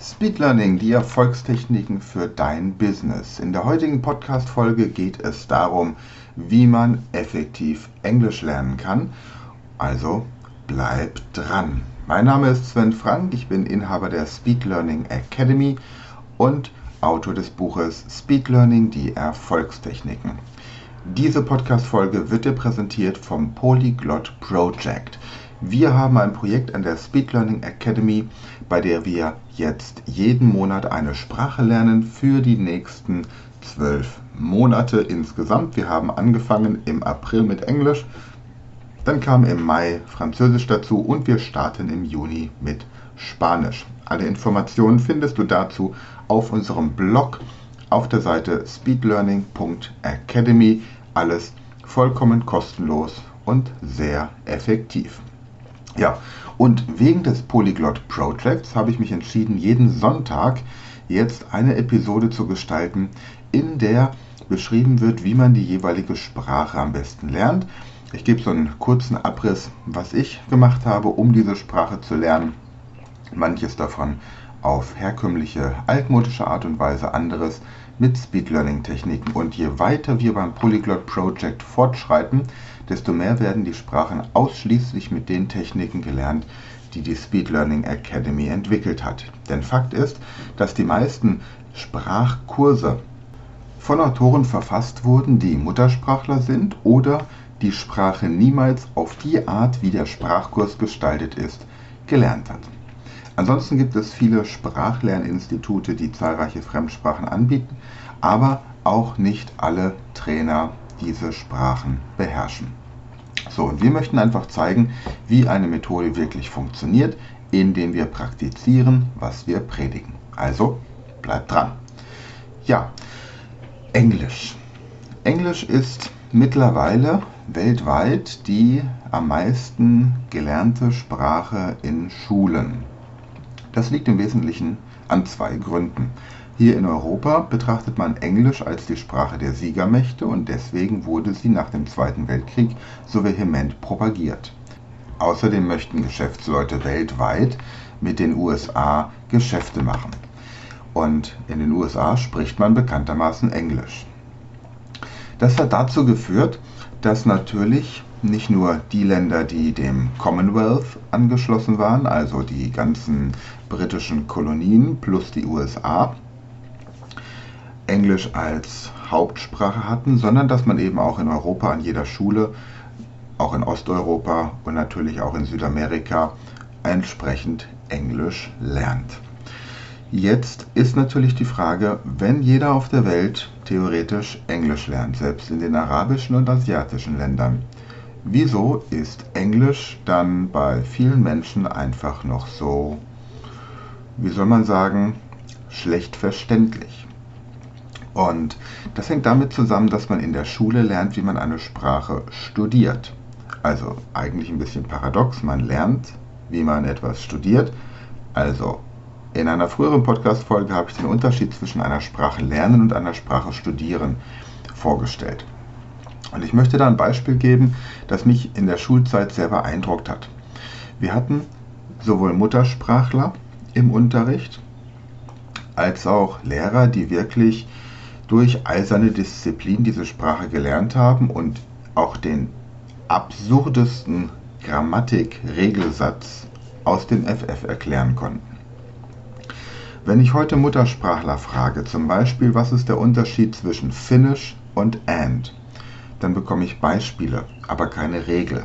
Speed Learning, die Erfolgstechniken für dein Business. In der heutigen Podcast-Folge geht es darum, wie man effektiv Englisch lernen kann. Also bleib dran. Mein Name ist Sven Frank, ich bin Inhaber der Speed Learning Academy und Autor des Buches Speed Learning, die Erfolgstechniken. Diese Podcast-Folge wird dir präsentiert vom Polyglot Project. Wir haben ein Projekt an der Speed Learning Academy, bei der wir jetzt jeden Monat eine Sprache lernen für die nächsten zwölf Monate insgesamt. Wir haben angefangen im April mit Englisch, dann kam im Mai Französisch dazu und wir starten im Juni mit Spanisch. Alle Informationen findest du dazu auf unserem Blog auf der Seite speedlearning.academy. Alles vollkommen kostenlos und sehr effektiv. Ja, und wegen des Polyglot Projects habe ich mich entschieden, jeden Sonntag jetzt eine Episode zu gestalten, in der beschrieben wird, wie man die jeweilige Sprache am besten lernt. Ich gebe so einen kurzen Abriss, was ich gemacht habe, um diese Sprache zu lernen. Manches davon auf herkömmliche, altmodische Art und Weise, anderes mit Speed Learning Techniken. Und je weiter wir beim Polyglot Project fortschreiten, desto mehr werden die Sprachen ausschließlich mit den Techniken gelernt, die die Speed Learning Academy entwickelt hat. Denn Fakt ist, dass die meisten Sprachkurse von Autoren verfasst wurden, die Muttersprachler sind oder die Sprache niemals auf die Art, wie der Sprachkurs gestaltet ist, gelernt hat. Ansonsten gibt es viele Sprachlerninstitute, die zahlreiche Fremdsprachen anbieten, aber auch nicht alle Trainer diese Sprachen beherrschen. So, und wir möchten einfach zeigen, wie eine Methode wirklich funktioniert, indem wir praktizieren, was wir predigen. Also, bleibt dran. Ja, Englisch. Englisch ist mittlerweile weltweit die am meisten gelernte Sprache in Schulen. Das liegt im Wesentlichen an zwei Gründen. Hier in Europa betrachtet man Englisch als die Sprache der Siegermächte und deswegen wurde sie nach dem Zweiten Weltkrieg so vehement propagiert. Außerdem möchten Geschäftsleute weltweit mit den USA Geschäfte machen. Und in den USA spricht man bekanntermaßen Englisch. Das hat dazu geführt, dass natürlich nicht nur die Länder, die dem Commonwealth angeschlossen waren, also die ganzen britischen Kolonien plus die USA, Englisch als Hauptsprache hatten, sondern dass man eben auch in Europa an jeder Schule, auch in Osteuropa und natürlich auch in Südamerika entsprechend Englisch lernt. Jetzt ist natürlich die Frage, wenn jeder auf der Welt theoretisch Englisch lernt, selbst in den arabischen und asiatischen Ländern, wieso ist Englisch dann bei vielen Menschen einfach noch so, wie soll man sagen, schlecht verständlich? Und das hängt damit zusammen, dass man in der Schule lernt, wie man eine Sprache studiert. Also eigentlich ein bisschen paradox, man lernt, wie man etwas studiert. Also in einer früheren Podcast-Folge habe ich den Unterschied zwischen einer Sprache lernen und einer Sprache studieren vorgestellt. Und ich möchte da ein Beispiel geben, das mich in der Schulzeit sehr beeindruckt hat. Wir hatten sowohl Muttersprachler im Unterricht als auch Lehrer, die wirklich durch eiserne Disziplin diese Sprache gelernt haben und auch den absurdesten Grammatik-Regelsatz aus dem FF erklären konnten. Wenn ich heute Muttersprachler frage, zum Beispiel, was ist der Unterschied zwischen Finish und And, dann bekomme ich Beispiele, aber keine Regel.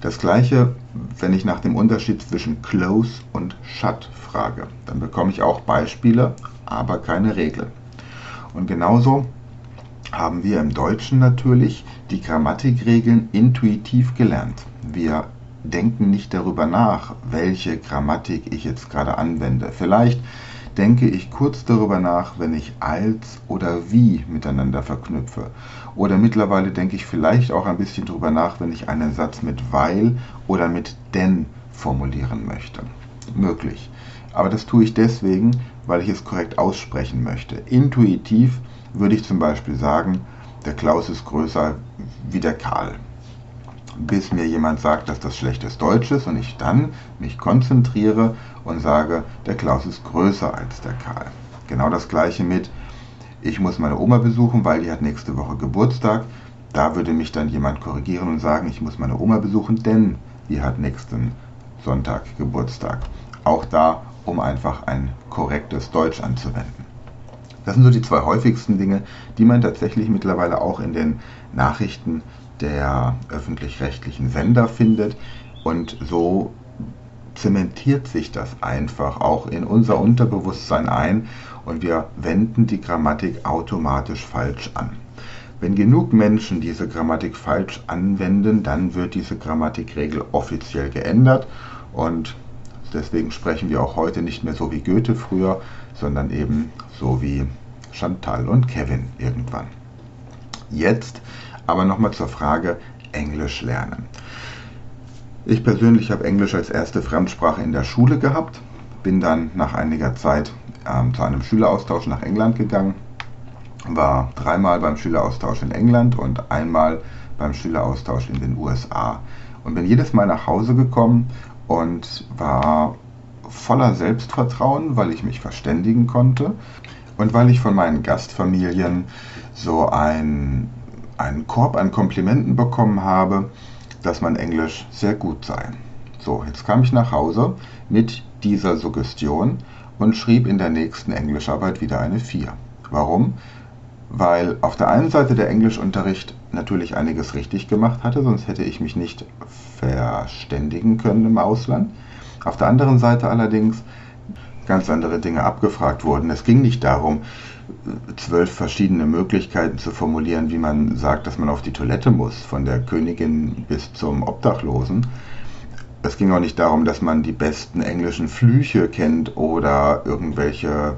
Das gleiche, wenn ich nach dem Unterschied zwischen Close und Shut frage, dann bekomme ich auch Beispiele, aber keine Regel. Und genauso haben wir im Deutschen natürlich die Grammatikregeln intuitiv gelernt. Wir denken nicht darüber nach, welche Grammatik ich jetzt gerade anwende. Vielleicht denke ich kurz darüber nach, wenn ich als oder wie miteinander verknüpfe. Oder mittlerweile denke ich vielleicht auch ein bisschen darüber nach, wenn ich einen Satz mit weil oder mit denn formulieren möchte. Möglich. Aber das tue ich deswegen, weil ich es korrekt aussprechen möchte. Intuitiv würde ich zum Beispiel sagen, der Klaus ist größer wie der Karl. Bis mir jemand sagt, dass das schlechtes Deutsch ist und ich dann mich konzentriere und sage, der Klaus ist größer als der Karl. Genau das gleiche mit, ich muss meine Oma besuchen, weil die hat nächste Woche Geburtstag. Da würde mich dann jemand korrigieren und sagen, ich muss meine Oma besuchen, denn die hat nächsten Sonntag Geburtstag. Auch da, um einfach ein korrektes Deutsch anzuwenden. Das sind so die zwei häufigsten Dinge, die man tatsächlich mittlerweile auch in den Nachrichten der öffentlich-rechtlichen Sender findet. Und so zementiert sich das einfach auch in unser Unterbewusstsein ein und wir wenden die Grammatik automatisch falsch an. Wenn genug Menschen diese Grammatik falsch anwenden, dann wird diese Grammatikregel offiziell geändert und deswegen sprechen wir auch heute nicht mehr so wie Goethe früher, sondern eben so wie Chantal und Kevin irgendwann. Jetzt aber nochmal zur Frage Englisch lernen. Ich persönlich habe Englisch als erste Fremdsprache in der Schule gehabt, bin dann nach einiger Zeit ähm, zu einem Schüleraustausch nach England gegangen, war dreimal beim Schüleraustausch in England und einmal beim Schüleraustausch in den USA und bin jedes Mal nach Hause gekommen und war voller Selbstvertrauen, weil ich mich verständigen konnte und weil ich von meinen Gastfamilien so ein einen Korb an Komplimenten bekommen habe, dass mein Englisch sehr gut sei. So, jetzt kam ich nach Hause mit dieser Suggestion und schrieb in der nächsten Englischarbeit wieder eine 4. Warum? Weil auf der einen Seite der Englischunterricht natürlich einiges richtig gemacht hatte, sonst hätte ich mich nicht verständigen können im Ausland. Auf der anderen Seite allerdings ganz andere Dinge abgefragt wurden. Es ging nicht darum, zwölf verschiedene Möglichkeiten zu formulieren, wie man sagt, dass man auf die Toilette muss, von der Königin bis zum Obdachlosen. Es ging auch nicht darum, dass man die besten englischen Flüche kennt oder irgendwelche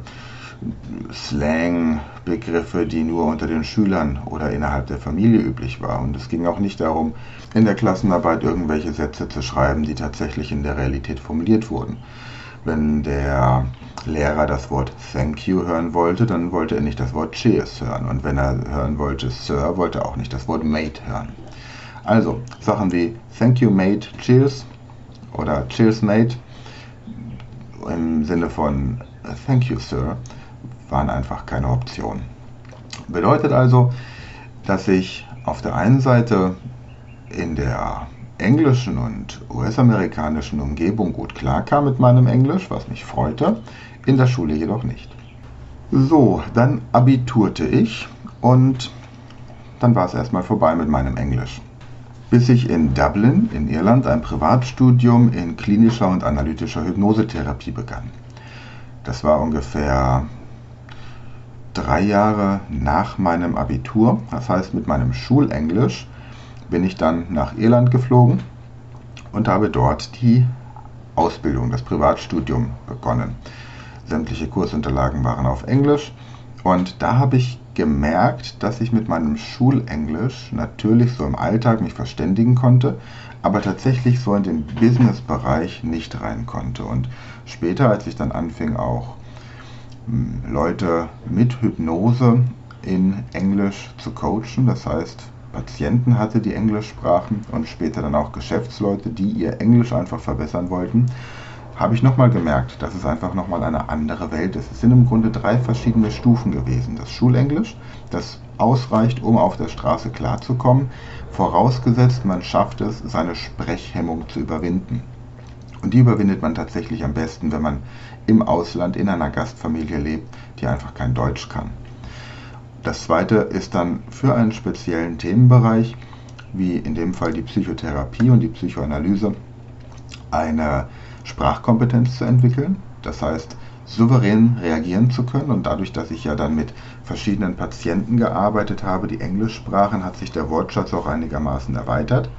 Slang-Begriffe, die nur unter den Schülern oder innerhalb der Familie üblich waren. Und es ging auch nicht darum, in der Klassenarbeit irgendwelche Sätze zu schreiben, die tatsächlich in der Realität formuliert wurden. Wenn der Lehrer das Wort Thank you hören wollte, dann wollte er nicht das Wort Cheers hören. Und wenn er hören wollte Sir, wollte er auch nicht das Wort Mate hören. Also Sachen wie Thank you Mate, Cheers oder Cheers Mate im Sinne von Thank you Sir waren einfach keine Option. Bedeutet also, dass ich auf der einen Seite in der englischen und US-amerikanischen Umgebung gut klarkam mit meinem Englisch, was mich freute, in der Schule jedoch nicht. So, dann abiturte ich und dann war es erstmal vorbei mit meinem Englisch. Bis ich in Dublin in Irland ein Privatstudium in klinischer und analytischer Hypnosetherapie begann. Das war ungefähr drei Jahre nach meinem Abitur, das heißt mit meinem Schulenglisch bin ich dann nach Irland geflogen und habe dort die Ausbildung, das Privatstudium begonnen. Sämtliche Kursunterlagen waren auf Englisch und da habe ich gemerkt, dass ich mit meinem Schulenglisch natürlich so im Alltag mich verständigen konnte, aber tatsächlich so in den Business-Bereich nicht rein konnte. Und später, als ich dann anfing, auch Leute mit Hypnose in Englisch zu coachen, das heißt Patienten hatte, die Englisch sprachen und später dann auch Geschäftsleute, die ihr Englisch einfach verbessern wollten, habe ich nochmal gemerkt, dass es einfach nochmal eine andere Welt ist. Es sind im Grunde drei verschiedene Stufen gewesen. Das Schulenglisch, das ausreicht, um auf der Straße klarzukommen, vorausgesetzt man schafft es, seine Sprechhemmung zu überwinden. Und die überwindet man tatsächlich am besten, wenn man im Ausland in einer Gastfamilie lebt, die einfach kein Deutsch kann. Das zweite ist dann für einen speziellen Themenbereich, wie in dem Fall die Psychotherapie und die Psychoanalyse, eine Sprachkompetenz zu entwickeln. Das heißt, souverän reagieren zu können. Und dadurch, dass ich ja dann mit verschiedenen Patienten gearbeitet habe, die Englisch sprachen, hat sich der Wortschatz auch einigermaßen erweitert.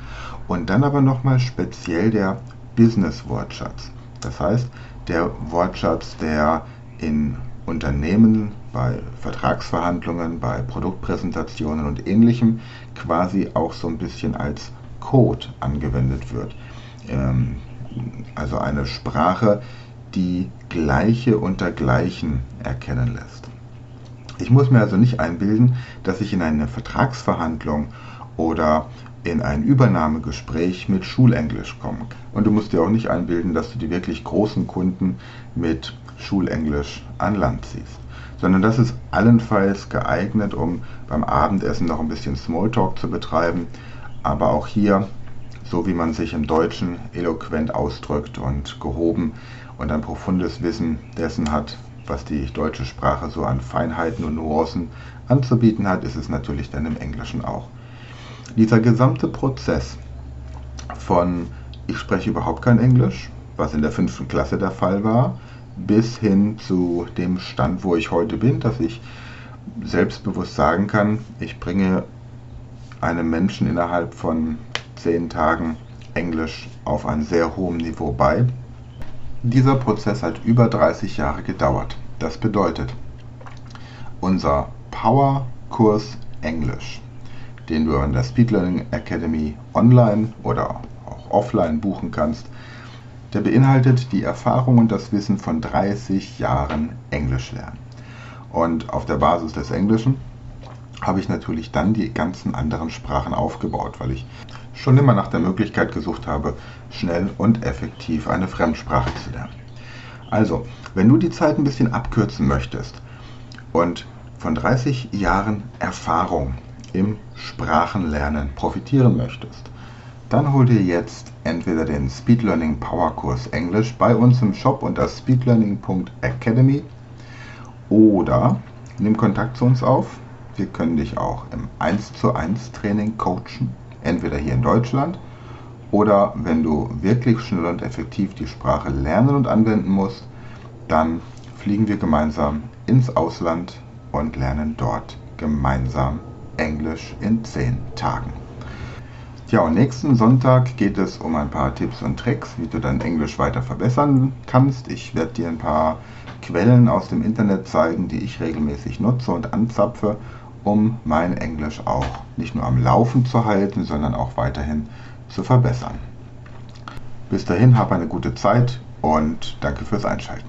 Und dann aber nochmal speziell der Business-Wortschatz. Das heißt, der Wortschatz, der in Unternehmen bei Vertragsverhandlungen, bei Produktpräsentationen und ähnlichem quasi auch so ein bisschen als Code angewendet wird. Ähm, also eine Sprache, die Gleiche unter Gleichen erkennen lässt. Ich muss mir also nicht einbilden, dass ich in einer Vertragsverhandlung oder in ein Übernahmegespräch mit Schulenglisch kommen. Und du musst dir auch nicht einbilden, dass du die wirklich großen Kunden mit Schulenglisch an Land ziehst, sondern das ist allenfalls geeignet, um beim Abendessen noch ein bisschen Smalltalk zu betreiben, aber auch hier, so wie man sich im Deutschen eloquent ausdrückt und gehoben und ein profundes Wissen dessen hat, was die deutsche Sprache so an Feinheiten und Nuancen anzubieten hat, ist es natürlich dann im Englischen auch. Dieser gesamte Prozess von ich spreche überhaupt kein Englisch, was in der fünften Klasse der Fall war, bis hin zu dem Stand, wo ich heute bin, dass ich selbstbewusst sagen kann, ich bringe einem Menschen innerhalb von zehn Tagen Englisch auf ein sehr hohem Niveau bei. Dieser Prozess hat über 30 Jahre gedauert. Das bedeutet, unser Power-Kurs Englisch, den du an der Speed Learning Academy online oder auch offline buchen kannst, der beinhaltet die Erfahrung und das Wissen von 30 Jahren Englisch lernen. Und auf der Basis des Englischen habe ich natürlich dann die ganzen anderen Sprachen aufgebaut, weil ich schon immer nach der Möglichkeit gesucht habe, schnell und effektiv eine Fremdsprache zu lernen. Also, wenn du die Zeit ein bisschen abkürzen möchtest und von 30 Jahren Erfahrung im Sprachenlernen profitieren möchtest, dann hol dir jetzt entweder den Speed Learning Power Kurs Englisch bei uns im Shop unter speedlearning.academy oder nimm Kontakt zu uns auf. Wir können dich auch im 1 zu 1 Training coachen, entweder hier in Deutschland oder wenn du wirklich schnell und effektiv die Sprache lernen und anwenden musst, dann fliegen wir gemeinsam ins Ausland und lernen dort gemeinsam Englisch in 10 Tagen. Ja, und nächsten Sonntag geht es um ein paar Tipps und Tricks, wie du dein Englisch weiter verbessern kannst. Ich werde dir ein paar Quellen aus dem Internet zeigen, die ich regelmäßig nutze und anzapfe, um mein Englisch auch nicht nur am Laufen zu halten, sondern auch weiterhin zu verbessern. Bis dahin, hab eine gute Zeit und danke fürs Einschalten.